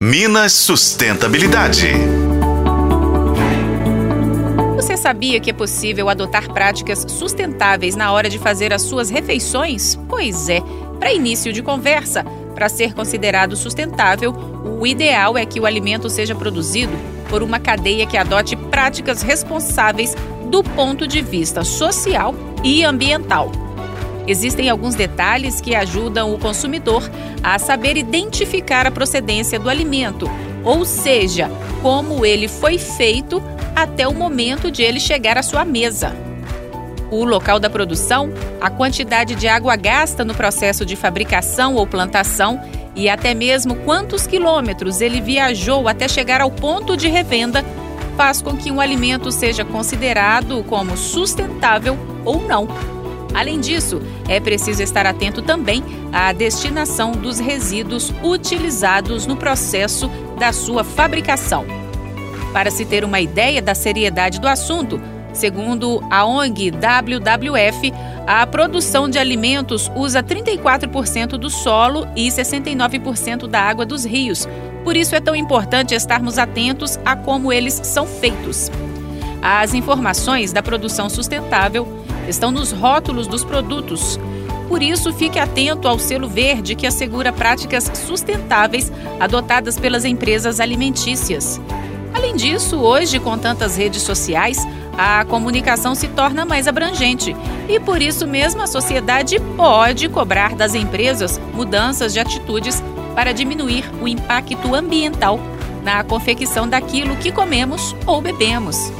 Minas Sustentabilidade. Você sabia que é possível adotar práticas sustentáveis na hora de fazer as suas refeições? Pois é. Para início de conversa, para ser considerado sustentável, o ideal é que o alimento seja produzido por uma cadeia que adote práticas responsáveis do ponto de vista social e ambiental. Existem alguns detalhes que ajudam o consumidor a saber identificar a procedência do alimento, ou seja, como ele foi feito até o momento de ele chegar à sua mesa. O local da produção, a quantidade de água gasta no processo de fabricação ou plantação e até mesmo quantos quilômetros ele viajou até chegar ao ponto de revenda faz com que um alimento seja considerado como sustentável ou não. Além disso, é preciso estar atento também à destinação dos resíduos utilizados no processo da sua fabricação. Para se ter uma ideia da seriedade do assunto, segundo a ONG WWF, a produção de alimentos usa 34% do solo e 69% da água dos rios. Por isso é tão importante estarmos atentos a como eles são feitos. As informações da produção sustentável estão nos rótulos dos produtos. Por isso, fique atento ao selo verde que assegura práticas sustentáveis adotadas pelas empresas alimentícias. Além disso, hoje, com tantas redes sociais, a comunicação se torna mais abrangente e por isso mesmo a sociedade pode cobrar das empresas mudanças de atitudes para diminuir o impacto ambiental na confecção daquilo que comemos ou bebemos.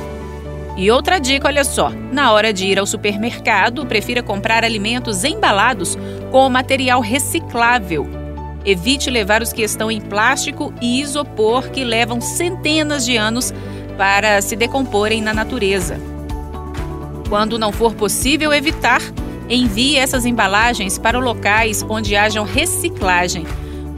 E outra dica, olha só: na hora de ir ao supermercado, prefira comprar alimentos embalados com material reciclável. Evite levar os que estão em plástico e isopor que levam centenas de anos para se decomporem na natureza. Quando não for possível evitar, envie essas embalagens para locais onde hajam reciclagem.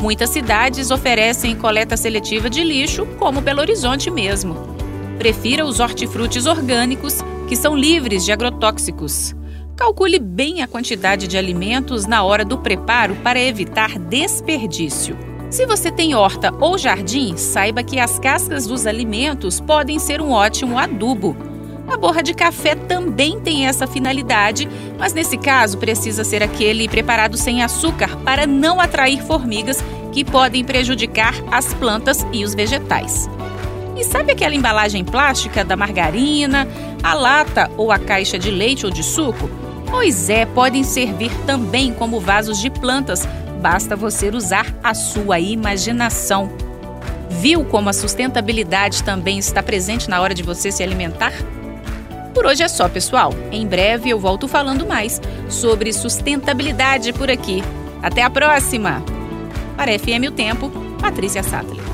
Muitas cidades oferecem coleta seletiva de lixo, como Belo Horizonte mesmo. Prefira os hortifrutis orgânicos, que são livres de agrotóxicos. Calcule bem a quantidade de alimentos na hora do preparo para evitar desperdício. Se você tem horta ou jardim, saiba que as cascas dos alimentos podem ser um ótimo adubo. A borra de café também tem essa finalidade, mas nesse caso precisa ser aquele preparado sem açúcar para não atrair formigas que podem prejudicar as plantas e os vegetais. E sabe aquela embalagem plástica da margarina, a lata ou a caixa de leite ou de suco? Pois é, podem servir também como vasos de plantas, basta você usar a sua imaginação. Viu como a sustentabilidade também está presente na hora de você se alimentar? Por hoje é só, pessoal. Em breve eu volto falando mais sobre sustentabilidade por aqui. Até a próxima! Para FM O Tempo, Patrícia Sattler.